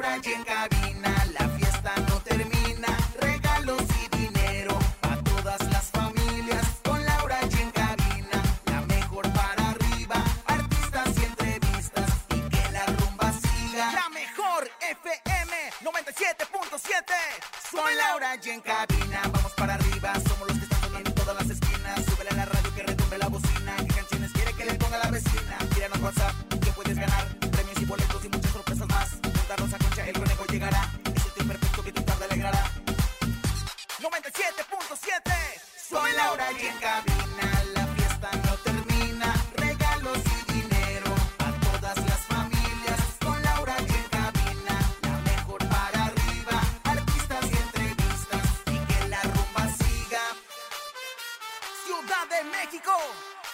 Laura y en cabina, la fiesta no termina. Regalos y dinero a todas las familias. Con Laura y en cabina, la mejor para arriba. Artistas y entrevistas y que la rumba siga. La mejor FM 97.7. Con Laura y en cabina,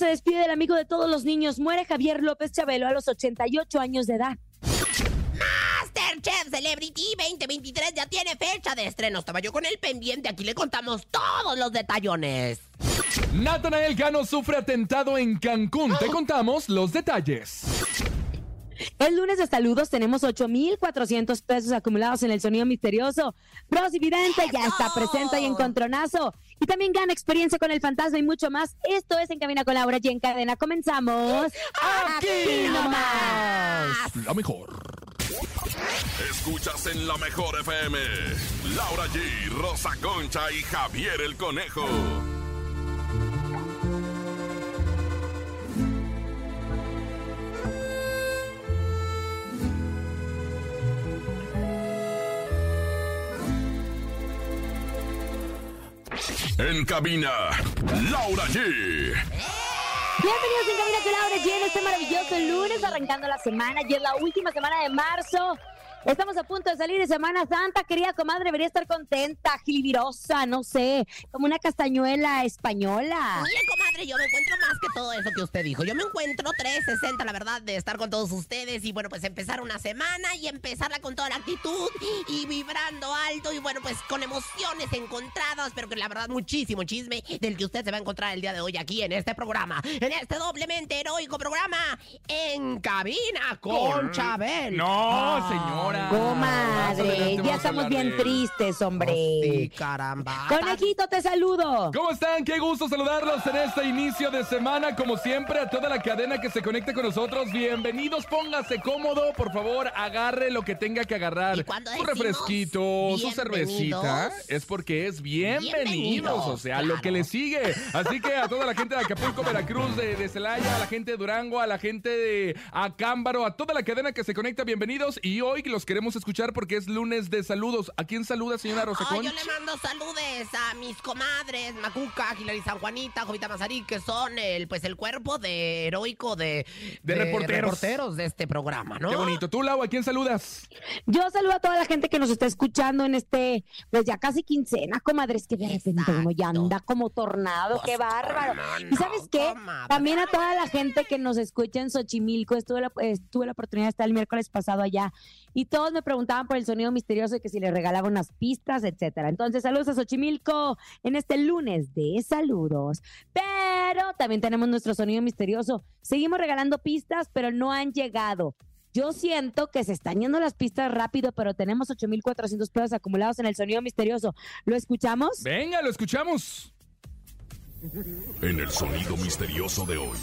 se despide del amigo de todos los niños. Muere Javier López Chabelo a los 88 años de edad. Masterchef Celebrity 2023 ya tiene fecha de estreno. Estaba yo con el pendiente. Aquí le contamos todos los detallones. Natanael Cano sufre atentado en Cancún. Te contamos los detalles. El lunes de saludos tenemos 8,400 pesos acumulados en el sonido misterioso. Rosy Vidente ya está presente y encontronazo. Y también gana experiencia con el fantasma y mucho más. Esto es En Cabina con Laura y en cadena. Comenzamos. Aquí nomás. La mejor. Escuchas en la mejor FM. Laura G, Rosa Concha y Javier el Conejo. En cabina, Laura G. Bienvenidos en Cabina con Laura y en este maravilloso lunes arrancando la semana. Y es la última semana de marzo. Estamos a punto de salir de Semana Santa, querida comadre, debería estar contenta, gilivirosa, no sé, como una castañuela española. Comadre, yo me encuentro más que todo eso que usted dijo. Yo me encuentro 360, la verdad, de estar con todos ustedes y, bueno, pues empezar una semana y empezarla con toda la actitud y vibrando alto y, bueno, pues con emociones encontradas, pero que la verdad muchísimo chisme del que usted se va a encontrar el día de hoy aquí en este programa, en este doblemente heroico programa, En Cabina con Chabel. No, señora. Comadre, ya estamos bien de- tristes, hombre. Sí, caramba. Conejito, te saludo. ¿Cómo están? Qué gusto saludarlos en este inicio de semana. Como siempre, a toda la cadena que se conecte con nosotros, bienvenidos. Póngase cómodo, por favor, agarre lo que tenga que agarrar. ¿Y refresquito, su cervecita. Es porque es bienvenidos. Bienvenidos, o sea, lo que le sigue. Así que a toda la gente de Acapulco, Veracruz, de, de Celaya, a la gente de Durango, a la gente de Acámbaro, a toda la cadena que se conecta, bienvenidos. Y hoy los queremos escuchar porque es lunes de saludos. ¿A quién saluda, señora Rosa Ay, Concha? yo le mando saludes a mis comadres, Macuca, Hilary San Juanita, Jovita Mazarí, que son el, pues, el cuerpo de heroico de, De reporteros. reporteros de este programa, ¿no? Qué bonito. Tú, Lau, ¿a quién saludas? Yo saludo a toda la gente que nos está escuchando en este, pues ya casi quincena, comadres, que de repente uno ya anda como tornado, Pues, qué bárbaro. cómo ¿Y sabes qué? comadre. También a toda la gente que nos escucha en Xochimilco, estuve la, eh, tuve la oportunidad de estar el miércoles pasado allá y todos me preguntaban por el sonido misterioso y que si les regalaba unas pistas, etcétera. Entonces, saludos a Xochimilco en este lunes de saludos. Pero pero también tenemos nuestro sonido misterioso. Seguimos regalando pistas, pero no han llegado. Yo siento que se están yendo las pistas rápido, pero tenemos 8.400 pesos acumulados en el sonido misterioso. ¿Lo escuchamos? Venga, lo escuchamos. En el sonido misterioso de hoy.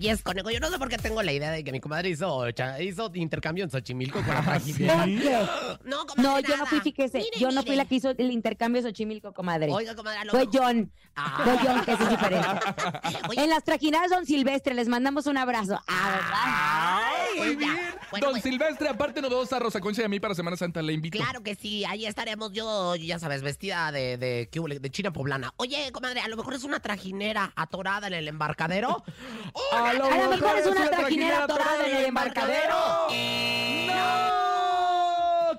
Y es conejo. Yo no sé por qué tengo la idea de que mi comadre hizo, hizo intercambio en Xochimilco con la trajinera. No, comadre, No, yo no fui, fíjese, Mire, yo no fui la que hizo el intercambio Xochimilco, comadre. Oiga, comadre, lo Fue John. Ah. Fue John, que es diferente. Oye, En las trajineras Don Silvestre, les mandamos un abrazo. Ah, Ay, muy Pues ya. bien. Bueno, Don Silvestre, aparte nos dos a Rosa Concha y a mí para Semana Santa, le invito. Claro que sí, ahí estaremos yo, ya sabes, vestida de, de, de china poblana. Oye, comadre, a lo mejor es una trajinera atorada en el embarcadero. A A lo mejor es una trajinera atorada en el embarcadero. ¡No!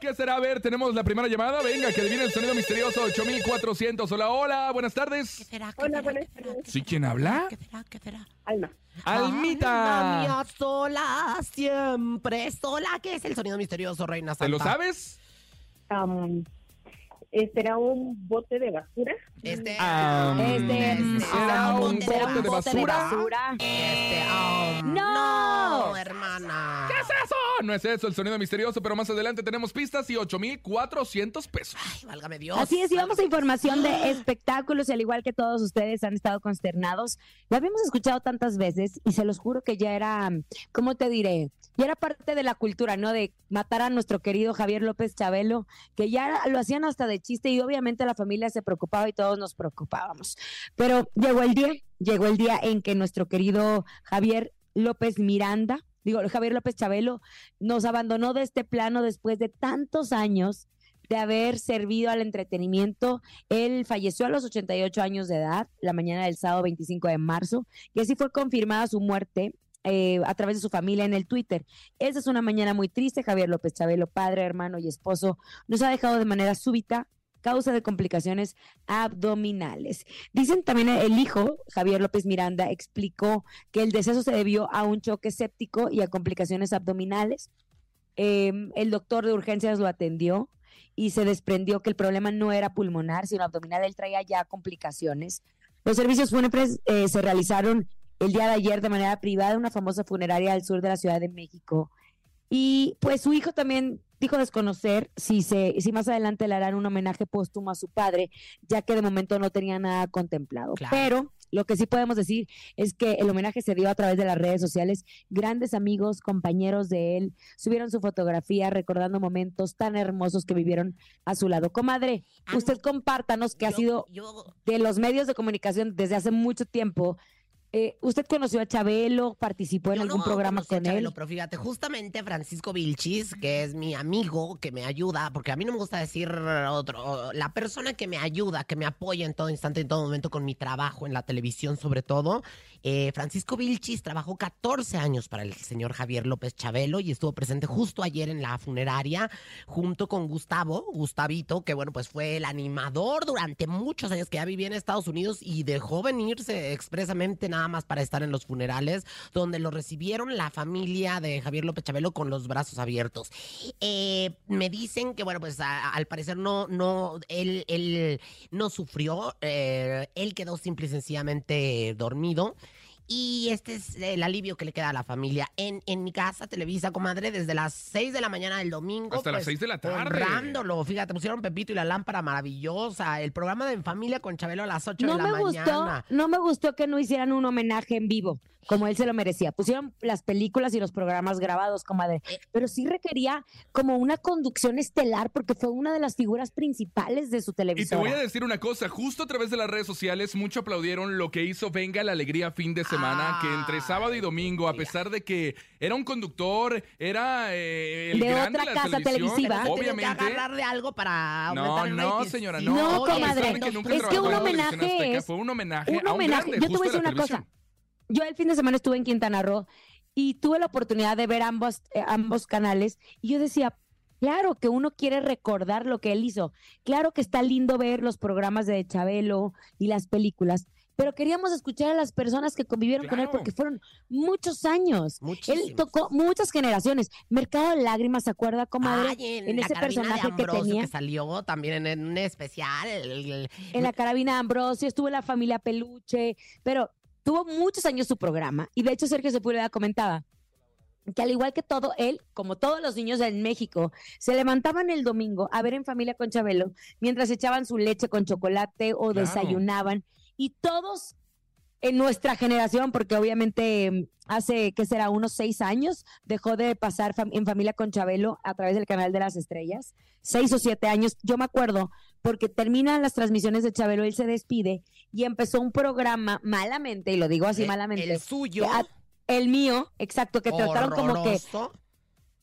¿Qué será? A ver, tenemos la primera llamada. Venga, que adivine el sonido misterioso 8400. Hola, hola, buenas ¿Qué tardes. será? ¿Qué Hola, será? buenas ¿Qué será? tardes. ¿Sí quién habla? ¿Qué será? ¿Qué será? Alma. Alma Almita. mía sola, siempre sola. ¿Qué es el sonido misterioso, Reina Santa? ¿Te lo sabes? Eh, ¿Será un bote de basura? Este, Ah, Este, este, ¿será ah, un ¿será bote de basura? Este, um, ¡No! no, hermana. ¿Qué es eso? No es eso, el sonido misterioso, pero más adelante tenemos pistas y 8400 pesos. Ay, válgame Dios. Así es, y vamos a información de espectáculos, y al igual que todos ustedes han estado consternados. Lo habíamos escuchado tantas veces y se los juro que ya era, ¿cómo te diré? Ya era parte de la cultura, ¿no? De matar a nuestro querido Javier López Chabelo, que ya lo hacían hasta de chiste y obviamente la familia se preocupaba y todos nos preocupábamos. Pero llegó el día, llegó el día en que nuestro querido Javier López Miranda, digo, Javier López Chabelo, nos abandonó de este plano después de tantos años de haber servido al entretenimiento. Él falleció a los 88 años de edad, la mañana del sábado 25 de marzo, y así fue confirmada su muerte. Eh, a través de su familia en el Twitter. Esa es una mañana muy triste. Javier López Chabelo, padre, hermano y esposo, nos ha dejado de manera súbita, causa de complicaciones abdominales. Dicen también el hijo, Javier López Miranda, explicó que el deceso se debió a un choque séptico y a complicaciones abdominales. Eh, el doctor de urgencias lo atendió y se desprendió que el problema no era pulmonar, sino abdominal. Él traía ya complicaciones. Los servicios fúnebres eh, se realizaron el día de ayer de manera privada una famosa funeraria al sur de la Ciudad de México. Y pues su hijo también dijo desconocer si se si más adelante le harán un homenaje póstumo a su padre, ya que de momento no tenía nada contemplado. Claro. Pero lo que sí podemos decir es que el homenaje se dio a través de las redes sociales. Grandes amigos, compañeros de él, subieron su fotografía recordando momentos tan hermosos que vivieron a su lado. Comadre, usted compártanos que ha sido yo- de los medios de comunicación desde hace mucho tiempo. Eh, ¿Usted conoció a Chabelo? ¿Participó en Yo algún no programa conocí a con él? Chabelo, pero fíjate, justamente Francisco Vilchis, que es mi amigo, que me ayuda, porque a mí no me gusta decir otro, la persona que me ayuda, que me apoya en todo instante, en todo momento con mi trabajo en la televisión sobre todo. Eh, Francisco Vilchis trabajó 14 años para el señor Javier López Chabelo y estuvo presente justo ayer en la funeraria junto con Gustavo, Gustavito, que bueno, pues fue el animador durante muchos años que ya vivía en Estados Unidos y dejó venirse expresamente nada más para estar en los funerales, donde lo recibieron la familia de Javier López Chabelo con los brazos abiertos. Eh, me dicen que, bueno, pues al parecer no, no, él, él no sufrió, eh, él quedó simple y sencillamente dormido. Y este es el alivio que le queda a la familia. En, en mi casa, Televisa, comadre, desde las 6 de la mañana del domingo. Hasta las pues, seis de la tarde. Honrándolo. Fíjate, pusieron Pepito y la lámpara maravillosa. El programa de En Familia con Chabelo a las 8 No de la me gustó, mañana. no me gustó que no hicieran un homenaje en vivo, como él se lo merecía. Pusieron las películas y los programas grabados, comadre, Eh. pero sí requería como una conducción estelar porque fue una de las figuras principales de su Y te voy a decir una cosa, justo a través de las redes sociales, mucho aplaudieron lo que hizo Venga la Alegría fin de semana, que entre sábado y domingo, a pesar de que era un conductor, era eh, el De gran otra de la casa televisiva. Obviamente. que agarrar de algo para No, no, señora, no. No, comadre, que nunca es que un homenaje es- Fue un homenaje un a homenaje. grande Yo te voy a de decir una cosa. Yo el fin de semana estuve en Quintana Roo y tuve la oportunidad de ver ambos, eh, ambos canales y yo decía, claro que uno quiere recordar lo que él hizo. Claro que está lindo ver los programas de Chabelo y las películas, pero queríamos escuchar a las personas que convivieron con él porque fueron muchos años. Él tocó muchas generaciones. Mercado de Lágrimas, ¿se acuerda, comadre? Ay, en, ese personaje que Ambrosio tenía. que salió también en un especial. en la carabina de Ambrosio, estuvo en la familia Peluche, pero tuvo muchos años su programa. Y de hecho, Sergio Sepúlveda comentaba que al igual que todo él, como todos los niños en México, se levantaban el domingo a ver en familia con Chabelo, mientras echaban su leche con chocolate o Claro. desayunaban, y todos en nuestra generación, porque obviamente mm, hace, ¿qué será? Unos seis años dejó de pasar fam- en familia con Chabelo a través del canal de las estrellas. Seis o siete años. Yo me acuerdo porque terminan las transmisiones de Chabelo, él se despide y empezó un programa malamente, y lo digo así Eh, malamente. El suyo. a- el mío, exacto, que trataron como que.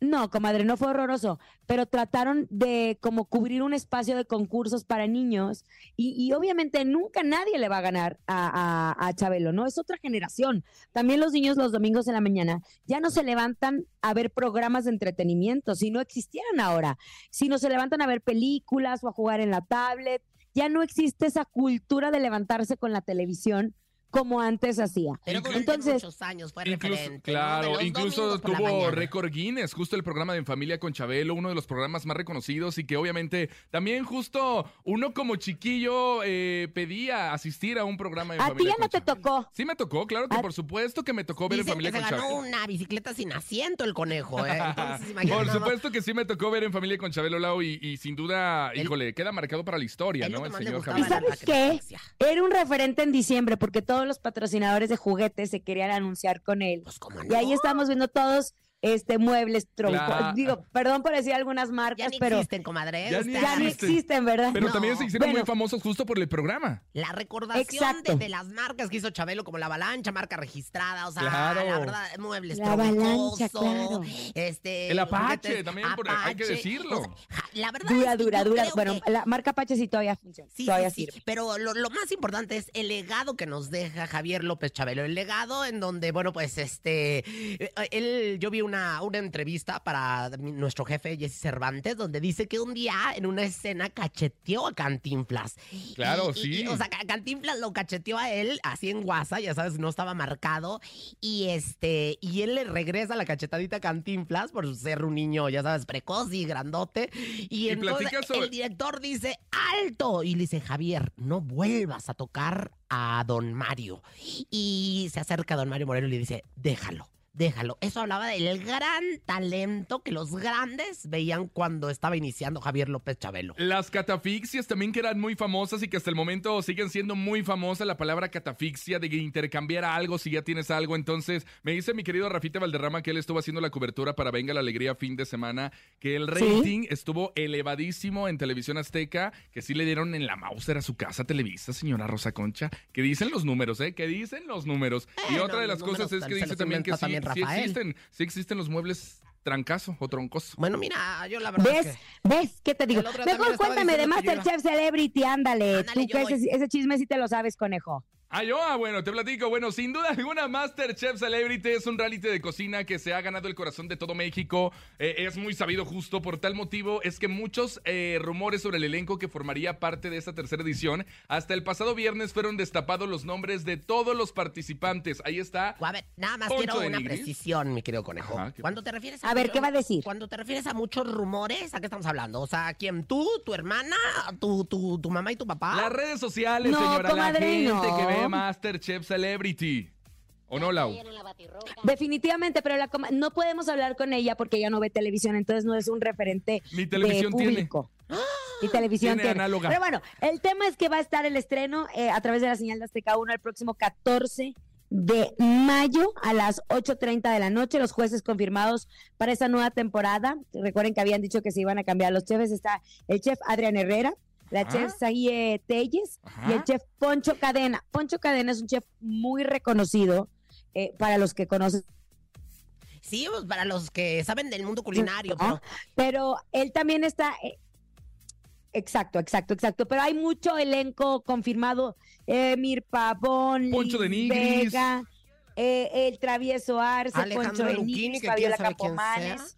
No, comadre, no fue horroroso, pero trataron de como cubrir un espacio de concursos para niños y, y obviamente nunca nadie le va a ganar a, a, Chabelo, ¿no? Es otra generación. También los niños los domingos en la mañana ya no se levantan a ver programas de entretenimiento, si no existieran ahora, sino se levantan a ver películas o a jugar en la tablet. Ya no existe esa cultura de levantarse con la televisión como antes hacía. Pero Entonces, muchos años fue Incluso, referente. claro, incluso tuvo récord Guinness, justo el programa de En Familia con Chabelo, uno de los programas más reconocidos y que obviamente también justo uno como chiquillo eh, pedía asistir a un programa de En a ti ya con no te Chabelo. tocó. Sí me tocó, claro que A- por supuesto que me tocó ver En Familia que se con ganó Chabelo. una bicicleta sin asiento el conejo, ¿eh? Entonces, Por supuesto que sí me tocó ver en familia con Chabelo Lau y, y sin duda, El- híjole, queda marcado para la historia, ¿no? que El señor ¿Y Javier. era la sabes qué? Era un referente en diciembre porque todos los patrocinadores de juguetes se querían anunciar con él. Pues cómo Y ahí estamos viendo todos este muebles, troncos. Claro. Digo, perdón por decir algunas Ya marcas, ni pero existen, comadre. ¿eh? Ya ni ya existen. ¿verdad? Pero No. también se hicieron muy famosos justo por el programa. La recordación Exacto. de, de las marcas que hizo Chabelo, como la Avalancha, marca registrada, o sea, Claro. la verdad, muebles La Avalancha, claro. este... El Apache, juguetes también, por- hay que decirlo. o sea, ja, la verdad Dura, es que dura, dura. Bueno, que- la marca Apache sí todavía funciona. Sí, todavía sí, sí, sirve. pero lo, lo más importante es el legado que nos deja Javier López Chabelo. El legado en donde, bueno, pues este, eh, él, yo vi una, una entrevista para mi- nuestro jefe Jesse Cervantes, donde dice que un día en una escena cacheteó a Cantinflas. Claro, Y- sí. y, o sea, Ca- Cantinflas lo cacheteó a él así en WhatsApp, ya sabes, no estaba marcado. Y este, y él le regresa la cachetadita a Cantinflas por ser un niño, ya sabes, precoz y grandote. Y, Y entonces platica sobre- el director dice, ¡alto! Y le dice, Javier, no vuelvas a tocar a don Mario. Y se acerca a don Mario Moreno y le dice, déjalo. Déjalo. Eso hablaba del gran talento que los grandes veían cuando estaba iniciando Javier López Chabelo. Las catafixias también que eran muy famosas y que hasta el momento siguen siendo muy famosas. La palabra catafixia de intercambiar algo si ya tienes algo. Entonces, me dice mi querido Rafita Valderrama que él estuvo haciendo la cobertura para Venga la Alegría fin de semana, que el Sí. rating estuvo elevadísimo en Televisión Azteca, que sí le dieron en la Mauser a su casa Televisa, señora Rosa Concha. Que dicen los números, ¿eh? Que dicen los números. y otra de las cosas es que dice también que sí, también sí Rafael. existen, sí existen los muebles trancazo o troncoso. Bueno, mira, yo la verdad ¿Ves? es que... ¿Ves? ¿Qué te digo? Mejor cuéntame de Masterchef Celebrity, ándale. Ándale, Tú yo que voy. ese, ese chisme sí te lo sabes, conejo. Ah, yo, ah, bueno, te platico. Bueno, sin duda alguna, Masterchef Celebrity es un reality de cocina que se ha ganado el corazón de todo México. Eh, es muy sabido justo por tal motivo. Es que muchos eh, rumores sobre el elenco que formaría parte de esta tercera edición, hasta el pasado viernes fueron destapados los nombres de todos los participantes. Ahí está. A ver, nada más Poncho quiero una Nigris. precisión, mi querido conejo. Ajá, ¿qué Cuando te refieres a A ver, mucho- ¿qué va a decir? Cuando te refieres a muchos rumores, ¿a qué estamos hablando? O sea, ¿quién? ¿Tú, tu hermana, tu, tu, tu mamá y tu papá? Las redes sociales, No, señora. comadre, la gente no. que ve Masterchef Celebrity. ¿O no, Lau? Definitivamente, pero la coma- no podemos hablar con ella porque ella no ve televisión, entonces no es un referente Ni televisión de tiene. público. Y televisión Tiene tiene. análoga. Pero bueno, el tema es que va a estar el estreno eh, a través de la señal de Azteca 1 el próximo 14 de mayo a las 8.30 de la noche. Los jueces confirmados para esta nueva temporada. Recuerden que habían dicho que se iban a cambiar los chefs. Está el chef Adrián Herrera, la Ajá. chef Saguie Telles Ajá. y el chef Poncho Cadena. Poncho Cadena es un chef muy reconocido eh, para los que conocen. Sí, pues para los que saben del mundo culinario, pero Pero él también está. eh, exacto, exacto, exacto. Pero hay mucho elenco confirmado. Emir Pavón, Poncho de Nigris. Vega, eh, el Travieso Arce, Alejandro Poncho de Nigris, que Fabiola Campomanes.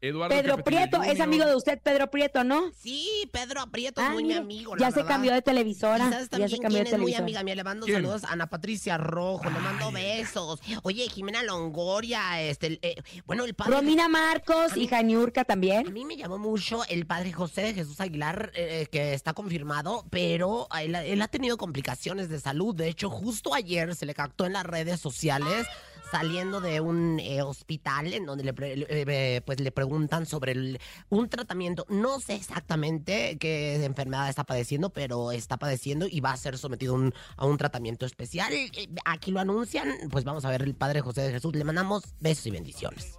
Eduardo Pedro Capetillo Prieto, es amigo de usted, Pedro Prieto, ¿no? sí, Pedro Aprieto es Ah, muy mi amigo, ya la se verdad. cambió de ¿Y televisora. sabes Ya también se cambió quién de es muy amiga mía? Le mando ¿Quién? saludos a Ana Patricia Rojo, le mando besos. Oye, Jimena Longoria, este, eh, bueno, el padre... Romina Marcos A mí- y Janiurka A también. mí me llamó mucho el padre José de Jesús Aguilar, eh, que está confirmado, pero él, él ha tenido complicaciones de salud. De hecho, justo ayer se le captó en las redes sociales saliendo de un eh, hospital en donde le, eh, pues le preguntan sobre el- un tratamiento. No sé exactamente qué enfermedad está padeciendo, pero está padeciendo y va a ser sometido un, a un tratamiento especial. Eh, Aquí lo anuncian, pues vamos a ver el Padre José de Jesús. Le mandamos besos y bendiciones.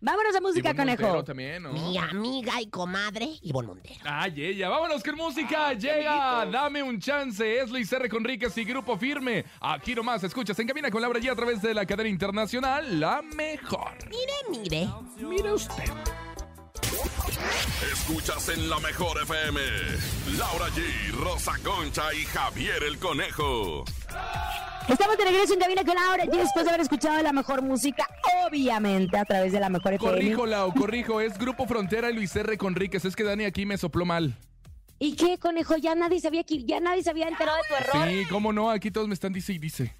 Vámonos a música, Ivonne Montero conejo. también, ¿no? Mi amiga y comadre Ivonne Montero. Ay, ella. Vámonos con música. Llega. Dame un chance. Es Luis R. Conríquez y Grupo Firme. Aquí nomás escuchas en cabina con Laura G a través de la cadena internacional La Mejor. Mire, mire. Mire usted. Escuchas en la mejor FM. Laura G, Rosa Concha y Javier el Conejo. Estamos de regreso en Cabina con Laura y después de haber escuchado la mejor música, obviamente, a través de la mejor FM. Corrijo, Lau, corrijo. Es Grupo Frontera y Luis R. Conríquez. Es que Dani aquí me sopló mal. ¿Y qué, conejo? Ya nadie sabía que ya nadie se había enterado de tu error. Sí, cómo no. Aquí todos me están dice y dice.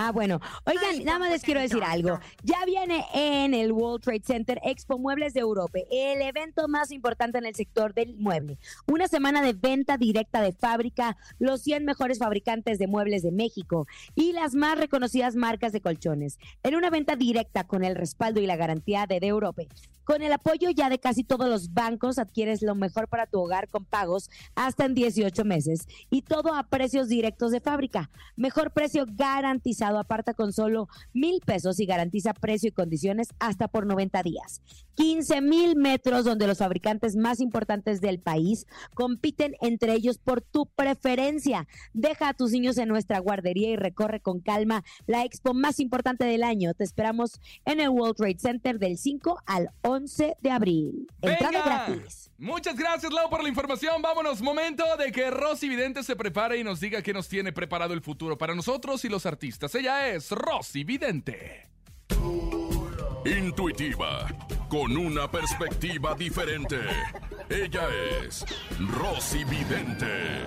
Ah, bueno. Oigan, nada más les quiero decir algo. Ya viene en el World Trade Center Expo Muebles de Europa, el evento más importante en el sector del mueble. Una semana de venta directa de fábrica, los 100 mejores fabricantes de muebles de México y las más reconocidas marcas de colchones. En una venta directa con el respaldo y la garantía de De Europa. Con el apoyo ya de casi todos los bancos, adquieres lo mejor para tu hogar con pagos hasta en 18 meses y todo a precios directos de fábrica. Mejor precio garantizado, aparta con solo mil pesos y garantiza precio y condiciones hasta por 90 días. 15 mil metros donde los fabricantes más importantes del país compiten entre ellos por tu preferencia. Deja a tus niños en nuestra guardería y recorre con calma la expo más importante del año. Te esperamos en el World Trade Center del 5 al 11 de abril. Entrada gratis. Muchas gracias, Lau, por la información. Vámonos, momento de que Rosy Vidente se prepare y nos diga qué nos tiene preparado el futuro para nosotros y los artistas. Ella es Rosy Vidente. Intuitiva, con una perspectiva diferente. Ella es Rosy Vidente.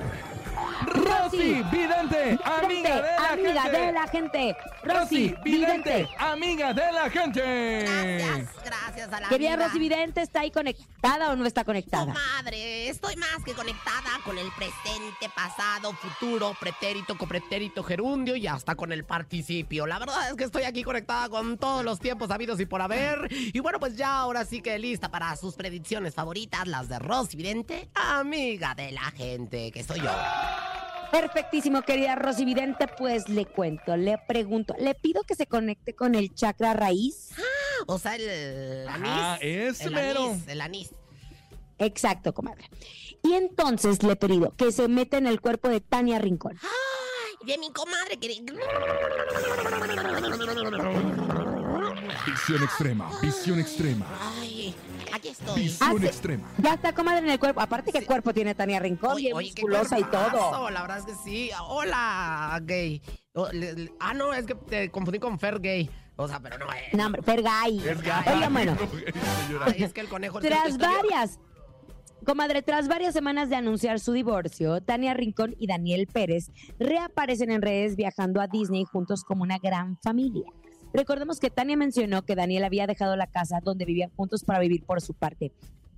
Rosy Vidente, amiga de la amiga gente. de la gente. Rosy Vidente, amiga de la gente. Gracias, gracias a la Querida vida. Rosy Vidente, ¿está ahí conectada o no está conectada? Comadre, estoy más que conectada con el presente, pasado, futuro, pretérito, copretérito, gerundio y hasta con el participio. La verdad es que estoy aquí conectada con todos los tiempos habidos y por haber. Y bueno, pues ya ahora sí que lista para sus predicciones favoritas, las de Rosy Vidente, amiga de la gente, que soy yo. Perfectísimo, querida Rosy Vidente. Pues le cuento, le pregunto, le pido que se conecte con el chakra raíz. O sea, el anís. Ah, ese el mero. anís, el anís. Exacto, comadre. Y entonces le pido que se meta en el cuerpo de Tania Rincón. Ay, de mi comadre que... Visión extrema, visión extrema, Ay, aquí estoy. visión Hace- extrema. Ya está, comadre, en el cuerpo. Aparte, ¿qué cuerpo tiene Tania Rincón? Oye, Bien oye, qué musculosa y todo. La verdad es que sí. Hola, gay. Oh, le- le- ah, no, es que te confundí con Fer Gay. O sea, pero no es. No, hombre, Fergay. Es gay. Oigan, bueno. Ay, es que el conejo. que Tras varias, comadre, tras varias semanas de anunciar su divorcio, Tania Rincón y Daniel Pérez reaparecen en redes viajando a Disney juntos como una gran familia. Recordemos que Tania mencionó que Daniel había dejado la casa donde vivían juntos para vivir por su parte.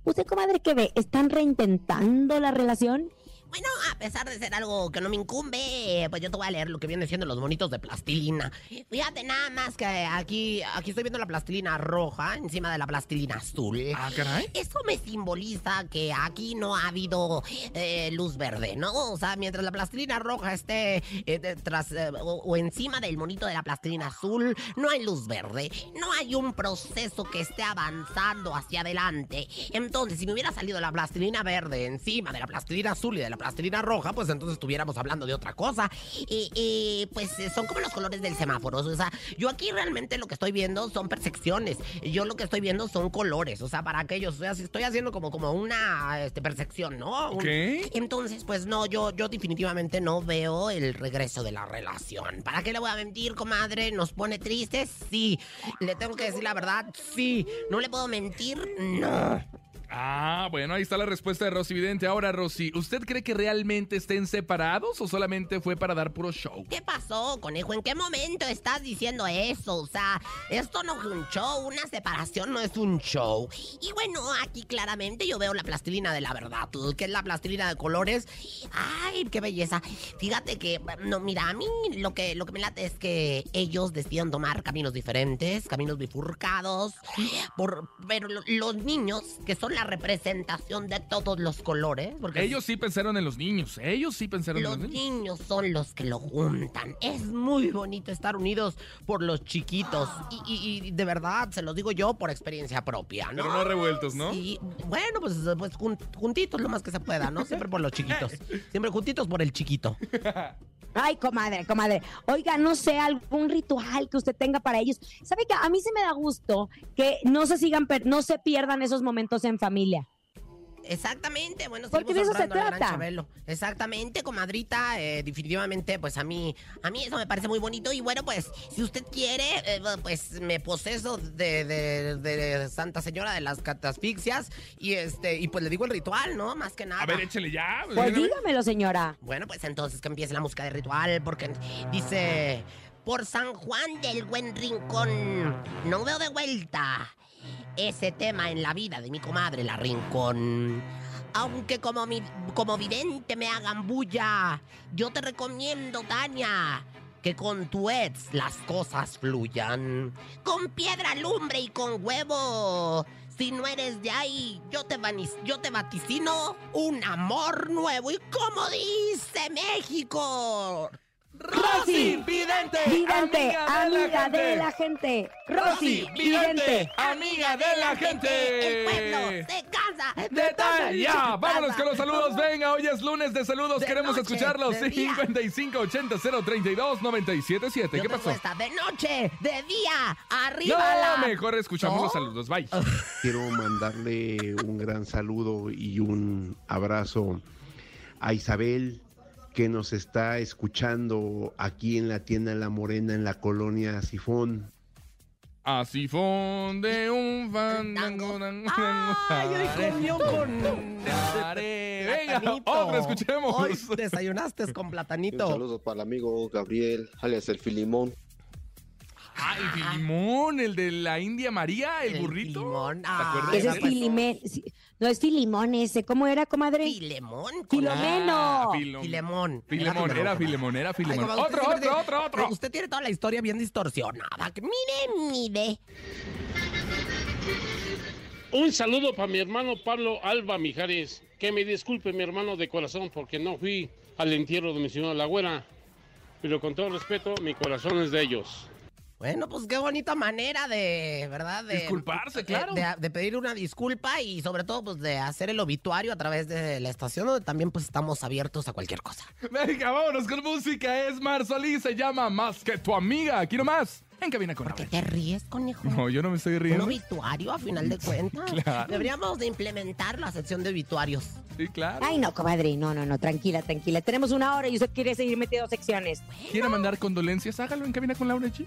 ¿Usted, comadre, qué ve? ¿Están reintentando la relación? Bueno, a pesar de ser algo que no me incumbe, pues yo te voy a leer lo que viene siendo los monitos de plastilina. Fíjate nada más que aquí, aquí estoy viendo la plastilina roja encima de la plastilina azul. Ah, caray. Eso me simboliza que aquí no ha habido eh, luz verde, ¿no? O sea, mientras la plastilina roja esté eh, detrás eh, o, o encima del monito de la plastilina azul, no hay luz verde. No hay un proceso que esté avanzando hacia adelante. Entonces, si me hubiera salido la plastilina verde encima de la plastilina azul y de la plastilina roja, pues entonces estuviéramos hablando de otra cosa. Y, y, pues eh, son como los colores del semáforo. O sea, yo aquí realmente lo que estoy viendo son percepciones. Yo lo que estoy viendo son colores. O sea, para aquellos, o sea, si estoy haciendo como, como una este, percepción, ¿no? Un- Ok. entonces, pues no, yo, yo definitivamente no veo el regreso de la relación. ¿Para qué le voy a mentir, comadre? ¿Nos pone tristes? Sí. ¿Le tengo que decir la verdad? Sí. ¿No le puedo mentir? No. Ah, bueno, ahí está la respuesta de Rosy Vidente. Ahora, Rosy, ¿usted cree que realmente estén separados o solamente fue para dar puro show? ¿Qué pasó, conejo? ¿En qué momento estás diciendo eso? O sea, esto no es un show, una separación no es un show. Y bueno, aquí claramente yo veo la plastilina de la verdad, que es la plastilina de colores. Ay, qué belleza. Fíjate que, no, mira, a mí lo que, lo que me late es que ellos deciden tomar caminos diferentes, caminos bifurcados. Por, pero lo- los niños, que son la representación de todos los colores, porque Ellos sí pensaron en los niños. Ellos sí pensaron los en los niños. niños son los que lo juntan. Es muy bonito estar unidos por los chiquitos. Y, y- y de verdad, se los digo yo por experiencia propia, ¿no? Pero no revueltos, ¿no? Sí, bueno, pues, pues jun- juntitos lo más que se pueda, ¿no? Siempre por los chiquitos. Siempre juntitos por el chiquito. Ay, comadre, comadre. Oiga, no sé, algún ritual que usted tenga para ellos. ¿Sabe que a mí se me da gusto que no se sigan, no se pierdan esos momentos en familia? Exactamente, bueno, Porque de eso se trata. Chabelo. Exactamente, comadrita, eh, definitivamente, pues a mí, a mí eso me parece muy bonito y bueno, pues, si usted quiere, eh, pues me poseso de, de- de Santa Señora de las Catasfixias y este, y pues le digo el ritual, ¿no? Más que nada. A ver, échale ya. Pues vez. dígamelo, señora. Bueno, pues entonces que empiece la música de ritual, porque dice, por San Juan del Buen Rincón, no veo de vuelta ese tema en la vida de mi comadre, la Rincón. Aunque como, como vidente me hagan bulla, yo te recomiendo, Tania, que con tu ex las cosas fluyan. Con piedra, lumbre y con huevo. Si no eres de ahí, yo te, yo te vaticino un amor nuevo. ¿Y como dice México? Rosy Vidente, Vidente, amiga de la gente. Rosy, Vidente. amiga de la gente. El pueblo se cansa de De Vámonos con los saludos. Venga, hoy es lunes de saludos. De Queremos noche, escucharlos. de día. 55 80 032 977. Yo ¿Qué pasó? esta de noche, de día, arriba No, la... mejor escuchamos ¿No? los saludos. Bye. Quiero mandarle un gran saludo y un abrazo a Isabel que nos está escuchando aquí en la tienda La Morena en la colonia Sifón. Así de un fandango. Ay, hoy comió con... Venga, otro, escuchemos. Hoy desayunaste con Un platanito. saludo para el amigo Gabriel, alias el Filimón. Ah, el Filimón, el de la India María, el, El burrito. Filimón. ¿Te Ah, acuerdas? Ese es No es Filimón ese. ¿Cómo era, comadre? Filemón. Filomeno. Ah, Filemón. Filemón, era Filemón, era Filemón. Otro, otro, tiene- otro, otro. Usted tiene toda la historia bien distorsionada. Mire, mire. Un saludo para mi hermano Pablo Alba Mijares. Que me disculpe mi hermano de corazón porque no fui al entierro de mi señora la güera. Pero con todo respeto, mi corazón es de ellos. Bueno, pues qué bonita manera de, ¿verdad? De, Disculparse, de- claro. De, de pedir una disculpa y sobre todo, pues de hacer el obituario a través de la estación donde también pues estamos abiertos a cualquier cosa. Venga, vámonos con música. Es Mar Solís, se llama Más que tu amiga. Aquí nomás, en cabina con ¿Por qué te ríes, conejo? No, yo no me estoy Un riendo. obituario, a final de cuentas. Claro. Deberíamos de implementar la sección de obituarios. Sí, claro. Ay, no, comadre. No, no, no. Tranquila, tranquila. Tenemos una hora y usted quiere seguir metiendo secciones. ¿Quiere mandar condolencias? Hágalo en cabina con Laura G.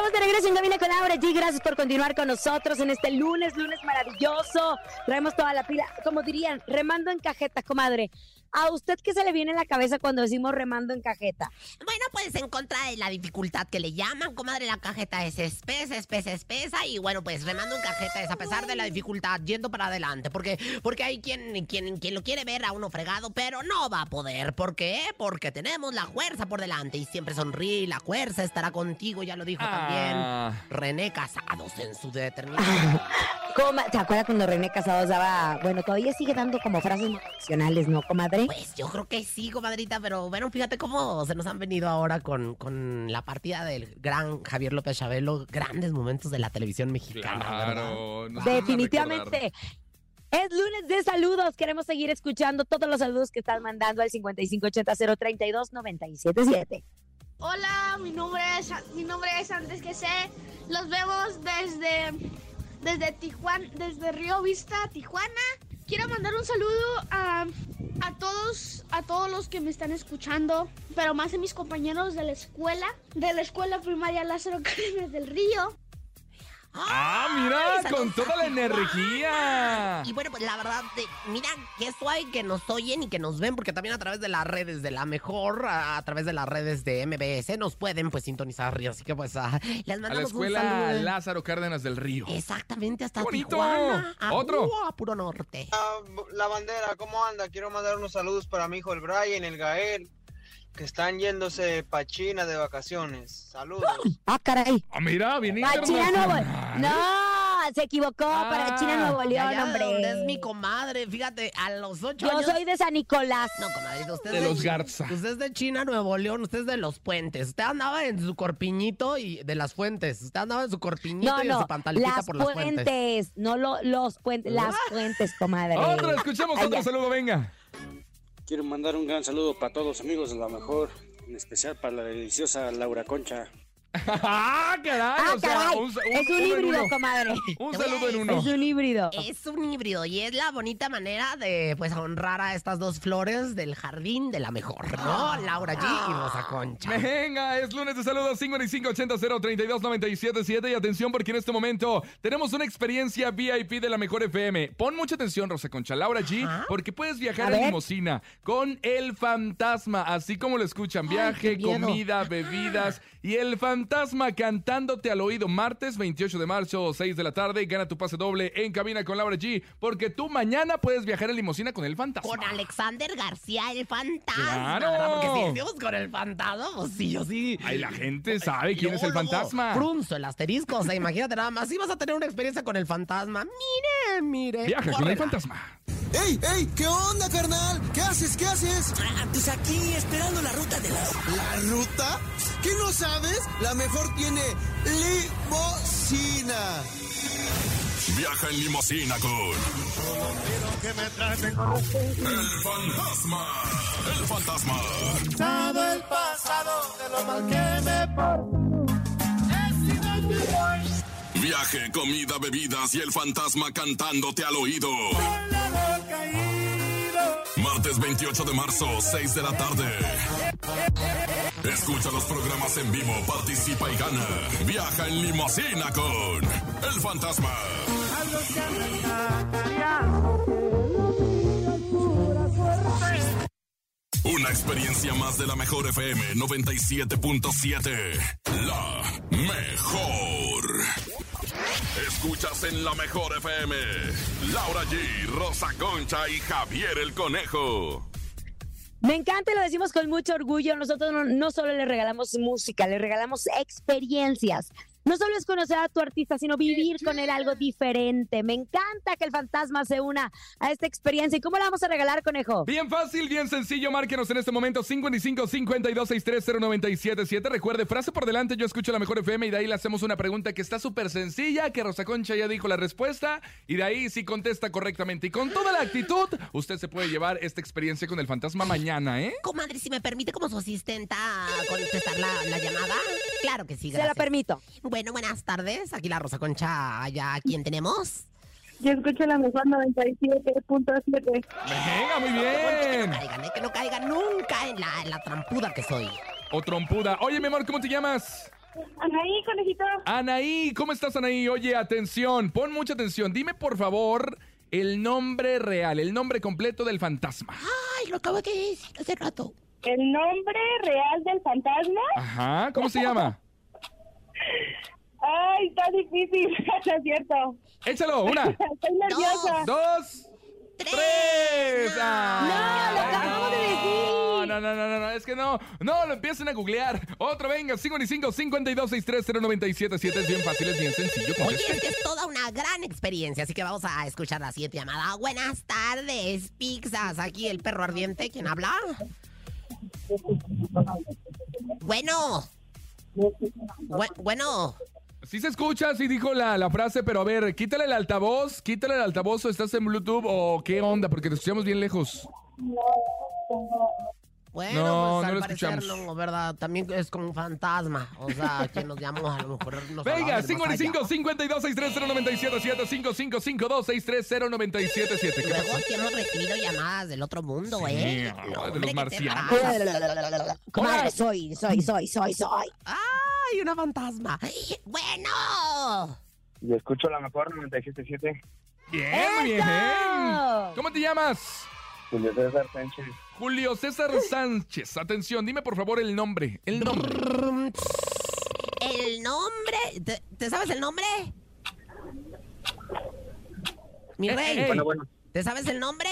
Estamos de regreso en Cabina con Laura G. Gracias por continuar con nosotros en este lunes, lunes maravilloso. Traemos toda la pila, como dirían, remando en cajeta, comadre. ¿A usted qué se le viene en la cabeza cuando decimos remando en cajeta? Bueno, pues en contra de la dificultad que le llaman, comadre, la cajeta es espesa, espesa, espesa. Y bueno, pues remando en cajeta es a pesar de la dificultad, yendo para adelante. Porque, porque hay quien, quien, quien lo quiere ver a uno fregado, pero no va a poder. ¿Por qué? Porque tenemos la fuerza por delante y siempre sonríe. La fuerza estará contigo, ya lo dijo Ah. también René Casados en su determinación. ¿Te acuerdas cuando René Casados daba, bueno, todavía sigue dando como frases motivacionales, ¿no, comadre? Pues yo creo que sí, comadrita, pero bueno, fíjate cómo se nos han venido ahora con, con la partida del gran Javier López Chabelo, grandes momentos de la televisión mexicana. Claro. nos. Definitivamente. Es lunes de saludos. Queremos seguir escuchando todos los saludos que están mandando al 5580-032-977. Hola, mi nombre es mi nombre es Andrés que sé. Los vemos desde desde Tijuana, desde Río Vista, Tijuana. Quiero mandar un saludo a, a todos a todos los que me están escuchando, pero más a mis compañeros de la escuela, de la escuela primaria Lázaro Cárdenas del Río. Ah, mira, con toda la energía. Y bueno, pues la verdad, de- mira, que suave que nos oyen y que nos ven, porque también a través de las redes de la mejor, a, a través de las redes de MBS, nos pueden pues sintonizar. Así que pues ah, les A la mandamos un escuela saludo. Lázaro Cárdenas del Río. Exactamente, hasta ¡Bonito! Tijuana. a- Otro. a puro norte. La bandera, ¿cómo anda? Quiero mandar unos saludos para mi hijo el Brian, el Gael, que están yéndose pa' China de vacaciones. Saludos. Ah, caray. Ah, mira, bien Para China Nuevo. No, se equivocó. para China Nuevo De León, allá de hombre. donde es mi comadre, fíjate, a los ocho Yo años. soy de San Nicolás. No, comadre, usted De es los Garza. Usted es de China, Nuevo León, usted es de los puentes. Usted andaba en su corpiñito y de las fuentes. Usted andaba en su corpiñito No, y en no, su pantalita las por las fuentes. puentes, no lo- los puentes, las puentes, comadre. Otro, escuchemos otro saludo, venga. Quiero mandar un gran saludo para todos los amigos de la mejor, en especial para la deliciosa Laura Concha. ¡Ah, caray! Ah, o sea, caray, un, es un en híbrido, comadre. Un saludo en uno. Es un híbrido. Es un híbrido y es la bonita manera de pues honrar a estas dos flores del jardín de la mejor, ¿no? Laura G y Rosa Concha. Venga, es lunes de saludos 5580-032-977 y atención porque en este momento tenemos una experiencia VIP de la mejor FM. Pon mucha atención, Rosa Concha, Laura G, porque puedes viajar A en ver. limosina con el fantasma, así como lo escuchan, viaje, comida, bebidas y el fantasma cantándote al oído martes 28 de marzo, 6 de la tarde, gana tu pase doble en cabina con Laura G, porque tú mañana puedes viajar en limosina con el fantasma. Con Alexander García, el fantasma. ¡Claro! ¿verdad? Porque si con el fantasma, pues sí, yo sí. Ay, la gente sabe quién es el fantasma. Frunzo, el asterisco. O sea, imagínate nada más. Si vas a tener una experiencia con el fantasma, mire, mire. Viaja con el fantasma. ¡Ey, ey! ¿Qué onda, carnal? ¿Qué haces? ¿Qué haces? Pues aquí esperando la ruta de las... ¿La ruta? ¿Qué no sabes? La mejor tiene limosina. Viaja en limusina con El Fantasma. El Fantasma. Todo el pasado de lo mal que me porto. Viaje, comida, bebidas y el fantasma cantándote al oído. Martes 28 de marzo, 6 de la tarde. Escucha los programas en vivo, participa y gana. Viaja en limusina con El Fantasma. Una experiencia más de la mejor FM 97.7. La mejor. Escuchas en la mejor FM. Laura G, Rosa Concha y Javier el Conejo. Me encanta y lo decimos con mucho orgullo. Nosotros no, no solo le regalamos música, le regalamos experiencias. No solo es conocer a tu artista, sino vivir con él algo diferente. Me encanta que el fantasma se una a esta experiencia. ¿Y cómo la vamos a regalar, conejo? Bien fácil, bien sencillo. Márquenos en este momento 55 52 630 977. Recuerde, frase por delante, yo escucho la mejor FM y de ahí le hacemos una pregunta que está súper sencilla, que Rosa Concha ya dijo la respuesta y de ahí si contesta correctamente y con toda la actitud, usted se puede llevar esta experiencia con el fantasma mañana, ¿eh? Comadre, si me permite como su asistenta contestar la, la llamada. Claro que sí, Se la gracias. permito. Bueno, buenas tardes. Aquí la Rosa Concha, allá, ¿quién tenemos? Yo escucho la mejor 97.7. Venga, muy bien. Caigan, eh, que no caigan nunca en la, en la trampuda que soy. O trompuda. Oye, mi amor, ¿cómo te llamas? Anaí, conejito. Anaí, ¿cómo estás, Anaí? Oye, atención, pon mucha atención. Dime, por favor, el nombre real, el nombre completo del fantasma. Ay, lo acabo de decir hace rato. ¿El nombre real del fantasma? Ajá, ¿cómo se llama? Ay, está difícil, no es cierto. Échalo, una, Estoy nerviosa. dos, tres. Ah, No, lo acabamos de decir. No, no, no, no, no, es que no, no, lo empiecen a googlear. Otro, venga, 55 52 630 977 Es bien fácil, es bien sencillo. Oye, es que es toda una gran experiencia, así que vamos a escuchar la siguiente llamada. Buenas tardes, pizzas. Aquí el perro ardiente, ¿quién habla? Bueno. Bu- bueno. Sí se escucha, sí dijo la, la frase, pero a ver, quítale el altavoz, quítale el altavoz o estás en Bluetooth o qué onda, porque te escuchamos bien lejos. Bueno, No, pues no al lo parecer escuchamos. no, ¿verdad? También es como un fantasma. O sea, quien nos llamó a lo mejor nos Venga, hablaba del más allá. 55 52 630 977 55 52 630 977 ¿Qué Luego pasó? sí hemos recibido llamadas del otro mundo, Sí, ¿eh? ah, No, de los marcianos. Comadre, soy, soy, soy, soy, soy. ¡Ay, una fantasma! bueno. Yo escucho la mejor 97.7. Bien, muy bien. ¿Cómo te llamas? Julio César Sánchez. Julio César Sánchez. Atención, dime por favor el nombre. El nombre. El nombre. ¿Te, te sabes el nombre? Mi Eh, rey. eh, Bueno, bueno. ¿Te sabes el nombre?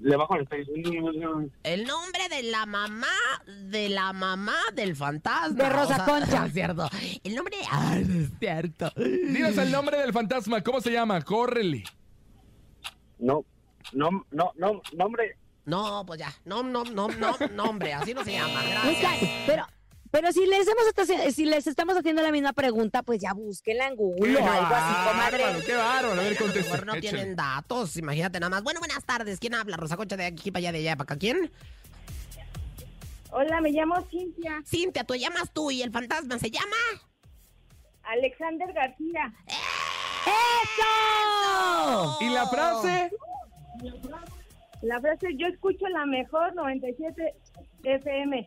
Le bajo el Facebook. El nombre de la mamá de la mamá del fantasma. De Rosa Concha. Es cierto. El nombre. No es cierto. Dinos el nombre del fantasma. ¿Cómo se llama? Córrele. No, no, no, no, nombre. No, pues ya. No, no, no, no, nombre. Así no se llama. Pero, pero si les, hemos si les estamos haciendo la misma pregunta, pues ya búsquenla en Google Qué o algo así, bárbaro. Qué bárbaro. A ver, A lo contesta. mejor no Échale. tienen datos, imagínate nada más. Bueno, buenas tardes. ¿Quién habla? Rosa Concha de aquí para allá, de allá para acá. ¿Quién? Hola, me llamo Cintia. Cintia, tú llamas tú y el fantasma se llama. Alexander García. ¡Eso! ¿Y la frase? La frase, yo escucho la mejor 97 FM.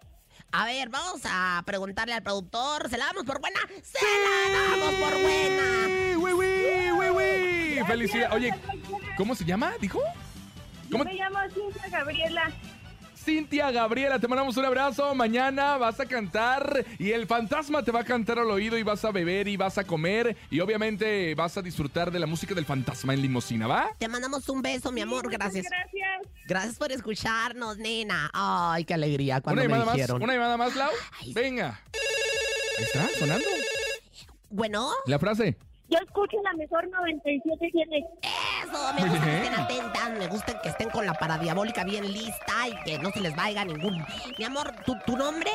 A ver, vamos a preguntarle al productor. ¿Se la damos por buena? ¡Se la damos por buena! ¡Uy, uy, uy, uy! Felicidad. Oye, ¿cómo se llama? ¿Dijo? Yo ¿Cómo? me llamo Cintia Gabriela. Cintia Gabriela, te mandamos un abrazo. Mañana vas a cantar y el fantasma te va a cantar al oído y vas a beber y vas a comer y obviamente vas a disfrutar de la música del fantasma en limosina, ¿va? Te mandamos un beso, mi amor. Gracias. Gracias. Gracias por escucharnos, nena. Ay, qué alegría cuando Una me llamada más, una llamada más, Lau. Venga. Ahí está, sonando. Bueno, La frase. Yo escucho la mejor 97 FM. eso, me gusta que estén atentas, me gusta que estén con la paradiabólica bien lista y que no se les vaya ningún. Mi amor, ¿tu, tu nombre?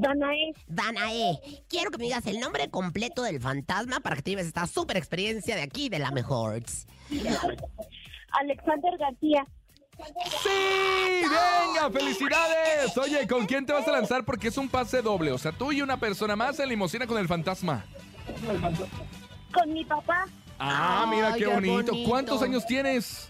Danae. Danae. Quiero que me digas el nombre completo del fantasma para que te lleves esta super experiencia de aquí de la mejor. Alexander García. ¡Sí! ¡Venga! ¡Felicidades! Oye, ¿con quién te vas a lanzar? Porque es un pase doble. O sea, tú y una persona más en limosina con el fantasma. Con mi papá. Ah, mira Ay, qué qué bonito. bonito. ¿Cuántos años tienes?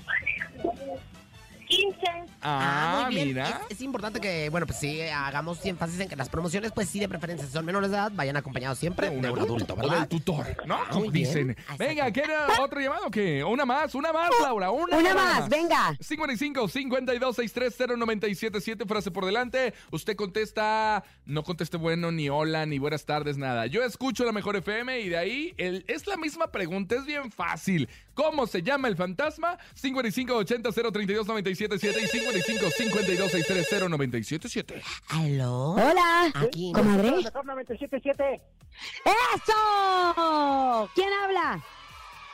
15. Ah, muy bien. mira. Es, es importante que, bueno, pues sí, hagamos énfasis en que las promociones, pues sí, de preferencia, si son menores de edad, vayan acompañados siempre de un adulto, O del ¿verdad? tutor, ¿no? Ah, Como bien. dicen. Ah, Venga, ¿quiere otro llamado o qué? Una más, una más, Laura. Una, Una llamada más, venga. 55 52 630 977 frase por delante. Usted contesta, no conteste bueno, ni hola, ni buenas tardes, nada. Yo escucho la mejor FM y de ahí el, es la misma pregunta, es bien fácil. ¿Cómo se llama el fantasma? 55 80 032 977 y 55 52 630 977. ¿Aló? Hola. Aquí. Comadre. mejor 97.7. ¡Eso! ¿Quién habla?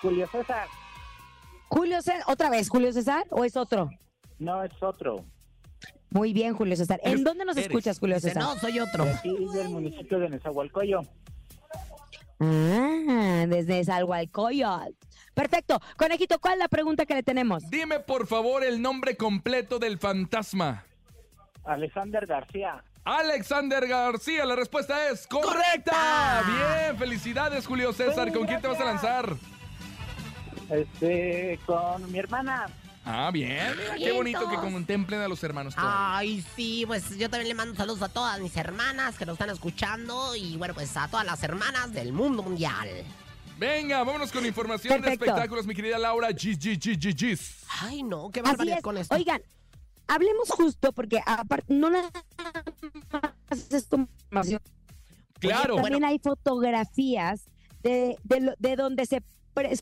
Julio César. Julio César. ¿Otra vez Julio César o es otro? No, es otro. Muy bien, Julio César. ¿En dónde nos eres. escuchas, Julio César? no, soy otro. De aquí del municipio de Nezahualcóyotl. Ah, desde Salhualcoyot. Perfecto. Conejito, ¿cuál es la pregunta que le tenemos? Dime por favor el nombre completo del fantasma. Alexander García. Alexander García, la respuesta es correcta. ¡Correcta! Bien, felicidades Julio César. Sí, ¿Con quién te vas a lanzar? Este, con mi hermana. Ah, bien. Mira, qué bonito que contemplen a los hermanos. todavía. Ay, sí, pues yo también le mando saludos a todas mis hermanas que nos están escuchando y bueno, pues a todas las hermanas del mundo mundial. Venga, vámonos con información Perfecto. de espectáculos, mi querida Laura. Gis, gis, gis, gis, gis. Ay, no, qué barbaridad es. con esto. Oigan, hablemos justo porque aparte no nada más es información. Claro. También hay fotografías de, de, donde se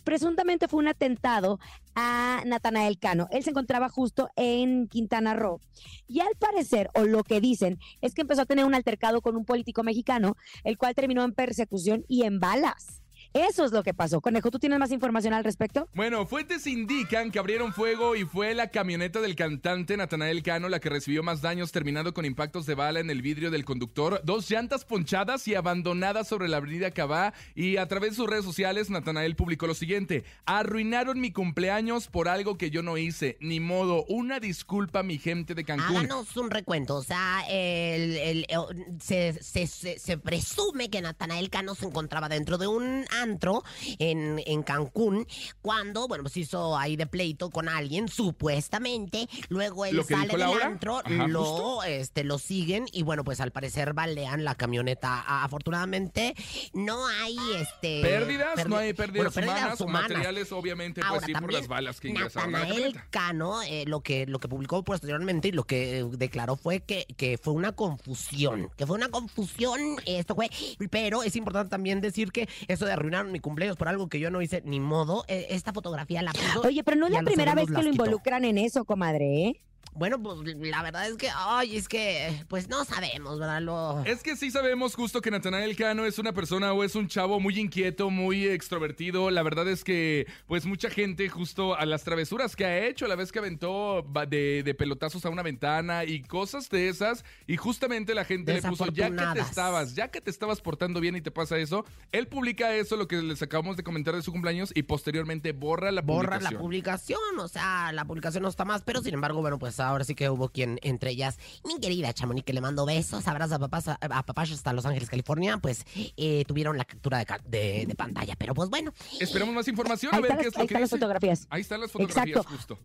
presuntamente fue un atentado a Natanael Cano. Él se encontraba justo en Quintana Roo. Y al parecer, o lo que dicen, es que empezó a tener un altercado con un político mexicano, el cual terminó en persecución y en balas. Eso es lo que pasó. Conejo, ¿tú tienes más información al respecto? Bueno, fuentes indican que abrieron fuego y fue la camioneta del cantante Natanael Cano la que recibió más daños, terminando con impactos de bala en el vidrio del conductor, dos llantas ponchadas y abandonadas sobre la avenida Cabá. Y a través de sus redes sociales, Natanael publicó lo siguiente: Arruinaron mi cumpleaños por algo que yo no hice. Ni modo, una disculpa, mi gente de Cancún. Háganos un recuento. O sea, el- el- eh, se, se- se- se presume que Natanael Cano se encontraba dentro de un antro en, en Cancún cuando, bueno, pues hizo ahí de pleito con alguien, supuestamente. Luego él ¿Lo que sale del Laura? antro, Ajá, lo, justo. este, lo siguen y, bueno, pues al parecer balean la camioneta. Afortunadamente, no hay este. Pérdidas, no hay pérdidas, bueno, humanas, materiales, obviamente, pues Ahora, sí, por las balas que ingresaron Natanael. Cano eh, lo que lo que publicó posteriormente y lo que eh, declaró fue que, que fue una confusión, que fue una confusión, esto fue, pero es importante también decir que eso de arruinar mi cumpleaños por algo que yo no hice ni modo, eh, esta fotografía la puso Oye, pero no es la primera vez que lo quitó. involucran en eso, comadre, ¿eh? Bueno, pues la verdad es que, ay, es que, pues no sabemos, ¿verdad? Lo... Es que sí sabemos justo que Natanael Cano es una persona o es un chavo muy inquieto, muy extrovertido. La verdad es que, pues, mucha gente justo a las travesuras que ha hecho, a la vez que aventó de, de pelotazos a una ventana y cosas de esas, y justamente la gente le puso, ya que te estabas, ya que te estabas portando bien y te pasa eso, él publica eso, lo que les acabamos de comentar de su cumpleaños, y posteriormente borra la borra publicación. la publicación, o sea, la publicación no está más, pero sin embargo, bueno, pues ahora sí que hubo quien, entre ellas, mi querida Chamonix, que le mando besos, abrazos a papás, a, a papás hasta Los Ángeles, California, pues eh, tuvieron la captura de, ca- de- de pantalla, pero pues bueno. Esperamos más información, a Ahí ver están qué las- es lo ahí que están las fotografías. Ahí están las fotografías, Exacto. justo.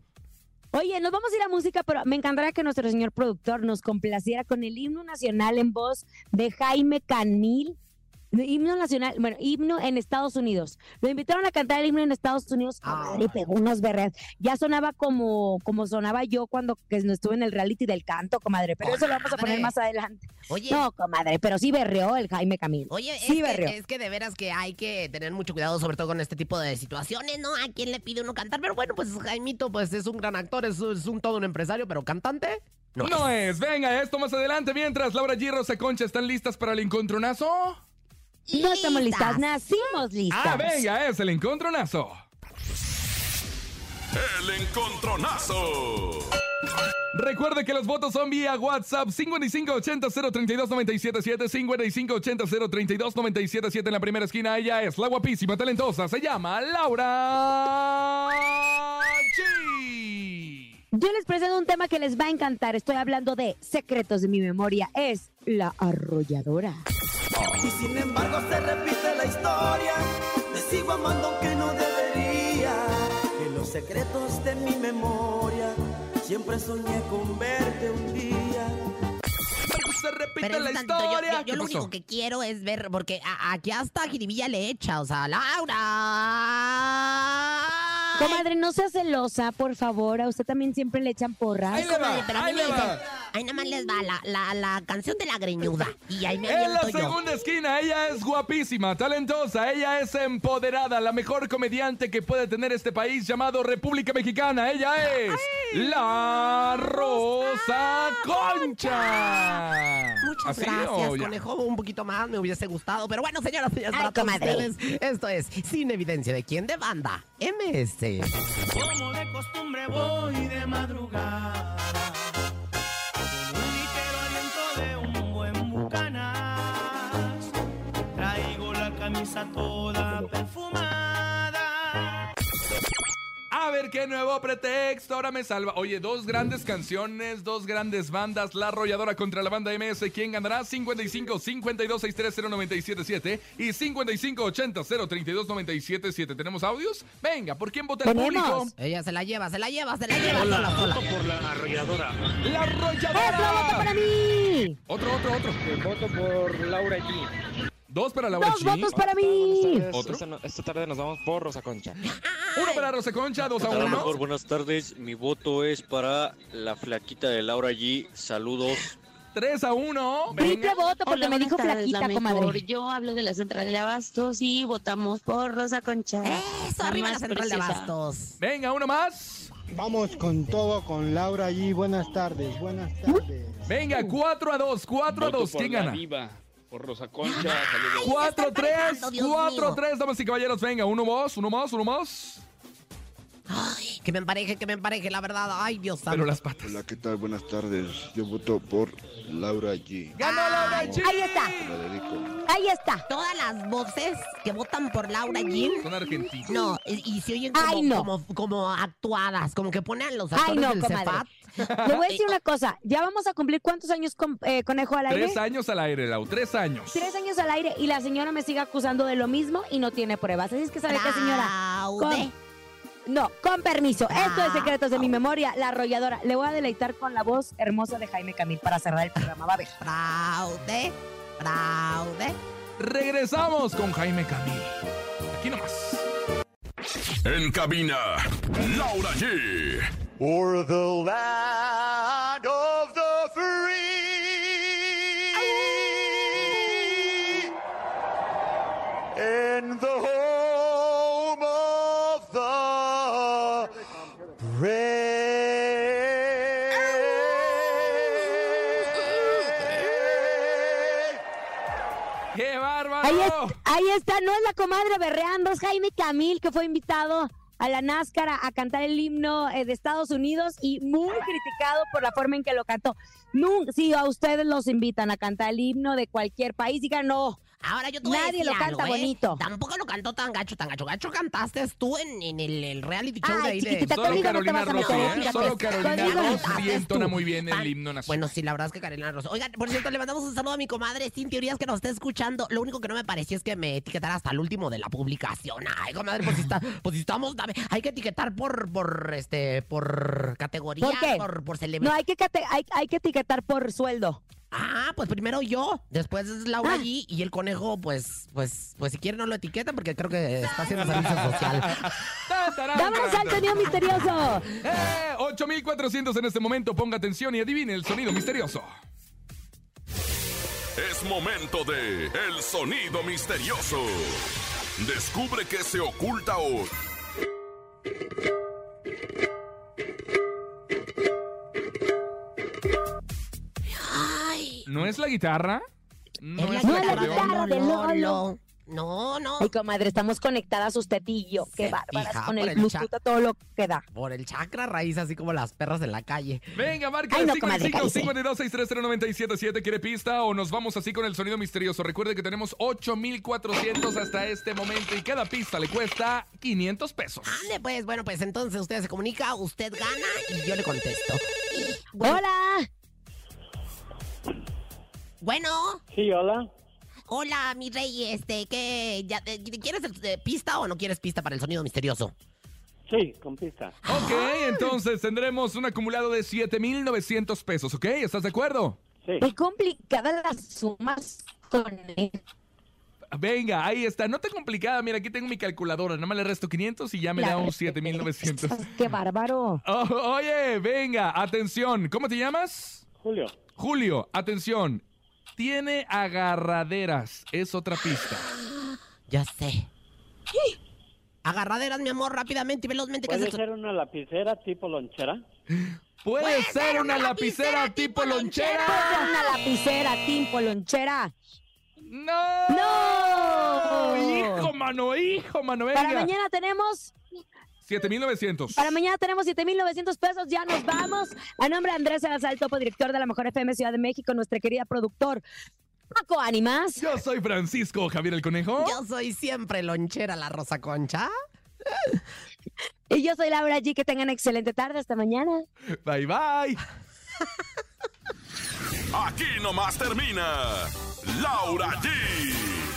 Oye, nos vamos a ir a música, pero me encantaría que nuestro señor productor nos complaciera con el himno nacional en voz de Jaime Canil. Himno nacional, bueno, himno en Estados Unidos. Lo invitaron a cantar el himno en Estados Unidos, comadre, y pegó unos berreas. Ya sonaba como, como sonaba yo cuando que estuve en el reality del canto, comadre. Pero eso lo vamos a poner más adelante. Oye. No, comadre, pero sí berreó el Jaime Camil. Oye, sí es, berreó. que, es que de veras que hay que tener mucho cuidado, sobre todo con este tipo de situaciones, ¿no? ¿A quién le pide uno cantar? Pero bueno, pues Jaimito, pues es un gran actor, es, es un todo un empresario, pero cantante. No, No es. Venga, esto más adelante. Mientras Laura G. y Rosa Concha están listas para el encontronazo. No estamos listas, nacimos listas. Ah, venga, es el encontronazo. El encontronazo. Recuerde que los votos son vía WhatsApp 5580-032-977, 5580-032-977 en la primera esquina. Ella es la guapísima, talentosa. Se llama Laura G. Yo les presento un tema que les va a encantar. Estoy hablando de secretos de mi memoria. Es la arrolladora. Y sin embargo se repite la historia. Te sigo amando aunque no debería. En los secretos de mi memoria siempre soñé con verte un día. Se repite Pero la yo- historia. Yo, yo ¿Qué lo pasó? único que quiero es ver, porque a- aquí hasta jiribilla le echa, o sea, Laura. Comadre, no sea celosa, por favor. A usted también siempre le echan porras. Ay, comadre, pero a mí me dicen, ahí nada más les va la, la, la canción de la greñuda. Y ahí me En la aviento yo. segunda esquina, ella es guapísima, talentosa, ella es empoderada, la mejor comediante que puede tener este país llamado República Mexicana. Ella es la Rosa Concha. Muchas ¿Así gracias, ya? conejo. Un poquito más me hubiese gustado. Pero bueno, señoras y señores, Ay, para todos comadre. ustedes, esto es Sin Evidencia de quién de banda, MS. Como de costumbre voy de madrugada. Con un ligero aliento de un buen bucanas. Traigo la camisa toda perfumada. Ver qué nuevo pretexto ahora me salva. Oye, dos grandes canciones, dos grandes bandas. La arrolladora contra la banda MS. ¿Quién ganará? 55 52 630 977 y 55 80 032 977. ¿Tenemos audios? Venga, ¿por quién vota el público? Ella se la lleva, se la lleva, se la lleva. Hola, sola, sola. voto por la arrolladora. ¡La arrolladora! ¡Otro voto para mí! Otro, otro, otro. Voto por Laura G. Dos para Laura Dos votos para mí. ¿Otro? Esta, no- esta tarde nos vamos por Rosa Concha. Uno para Rosa Concha, dos a uno. mejor, buenas tardes. Mi voto es para la flaquita de Laura G. Saludos. Tres a uno. Triple voto porque Hola, me buenas dijo tardes, la flaquita, mejor. comadre. Yo hablo de la central de Abastos y votamos por Rosa Concha. Eso, arriba la más central de preciosa. Bastos. Venga, uno más. Vamos con todo con Laura allí. Buenas tardes, buenas tardes. Venga, cuatro a dos, cuatro a Voto dos. por ¿Quién la gana? diva, por Rosa Concha. Saludos. 4, 3, manejando, Dios 4, mío. 3, damas y caballeros, venga, uno más, uno más, uno más. Ay, que me empareje, que me empareje, la verdad. Ay, Dios santo. Pero las patas. Hola, ¿qué tal? Buenas tardes. Yo voto por Laura G. ¡Ganó Laura Ay, G! Ahí está, La dedico. ahí está. Todas las voces que votan por Laura Jean. Son argentinos. No, y, y se oyen como, Ay, no. como, como actuadas, como que ponen los Ay, actores no, del comadre. Cefat. Le voy a decir una cosa. Ya vamos a cumplir cuántos años con eh, conejo al aire. Tres años al aire, Lau, tres años. Tres años al aire y la señora me sigue acusando de lo mismo y no tiene pruebas. Así es que sabe qué, señora. Con- no, con permiso. Esto es Secretos de mi Memoria, la arrolladora. Le voy a deleitar con la voz hermosa de Jaime Camil para cerrar el programa. Va a ver. Fraude, fraude. Regresamos con Jaime Camil. Aquí nomás. En cabina, Laura G. For the land Ahí, es- ahí está, no es la comadre berreando, es Jaime Camil que fue invitado a la NASCAR a cantar el himno eh, de Estados Unidos y muy criticado por la forma en que lo cantó. Nun- si a ustedes los invitan a cantar el himno de cualquier país, digan no. Ahora yo te voy a Nadie decir lo canta algo, ¿eh? bonito. Tampoco lo cantó tan gacho, tan gacho. Gacho cantaste tú en, en el, el reality show de Ay, ahí de... chiquitita, Solo conmigo no te Carolina vas a Ross, meter, ¿eh? fíjate. Solo Carolina Conmigo no. Entona tú. muy bien el Tan- himno nacional. Bueno, sí, la verdad es que Carolina Rosa. Oigan, por cierto, le mandamos un saludo a mi comadre Sin Teorías que nos está escuchando. Lo único que no me pareció es que me etiquetara hasta el último de la publicación. Ay, comadre, pues si, está, pues si estamos... dame- Hay que etiquetar por, por, este, por categoría, ¿Por qué? por, por No, hay que, cate- hay, hay que etiquetar por sueldo. Ah, pues primero yo, después es Laura Ah. allí y el conejo, pues, pues, pues si quiere no lo etiqueta porque creo que está haciendo servicio social. ¡Vámonos al sonido misterioso! ¡Eh! 8400 en este momento. Ponga atención y adivine el sonido misterioso. Es momento de El Sonido Misterioso. Descubre qué se oculta hoy. ¿No es la guitarra? No es es la guitarra guitarra de Lolo. No, no. Ay, comadre, estamos conectadas usted y yo. Qué bárbaras fija con el el Bluetooth chat. a todo lo que da. Por el chakra raíz, así como las perras en la calle. Venga, marca no, comadre, 55 cállese. 52 630 ¿Quiere pista o nos vamos así con el sonido misterioso? Recuerde que tenemos 8400 hasta este momento y cada pista le cuesta 500 pesos. Ande, pues, bueno, pues entonces usted se comunica, usted gana y yo le contesto. Bueno, ¡Hola! Bueno, Sí, hola. hola, mi rey, este, ¿qué? Ya, eh, ¿Quieres eh, pista o no quieres pista para el sonido misterioso? Sí, con pista. Ok, entonces tendremos un acumulado de 7900 pesos, ¿ok? ¿Estás de acuerdo? Sí. Qué complicadas las sumas con él. Venga, ahí está. No te complicada. Mira, aquí tengo mi calculadora. Nada más le resto 500 y ya me La da un verdad. 7900. ¡Qué bárbaro! Oh, oye, venga, atención. ¿Cómo te llamas? Julio. Julio, atención. Tiene agarraderas. Es otra pista. Ya sé. Agarraderas, mi amor, rápidamente y velozmente. que ¿Puede se- ser una lapicera tipo lonchera? Puede ser una lapicera tipo lonchera. Puede ser una lapicera, tipo lonchera. ¡No! ¡No! Hijo, mano, hijo, mano, venga. Para mañana tenemos 7900. Para mañana tenemos 7,900 pesos. Ya nos vamos. A nombre de Andrés Salazar, topo director de la Mejor FM Ciudad de México, nuestra querida productor, Paco Ánimas. Yo soy Francisco Javier el Conejo. Yo soy siempre lonchera, la Rosa Concha. Y yo soy Laura G. Que tengan excelente tarde. Hasta mañana. Bye, bye. Aquí nomás termina Laura G,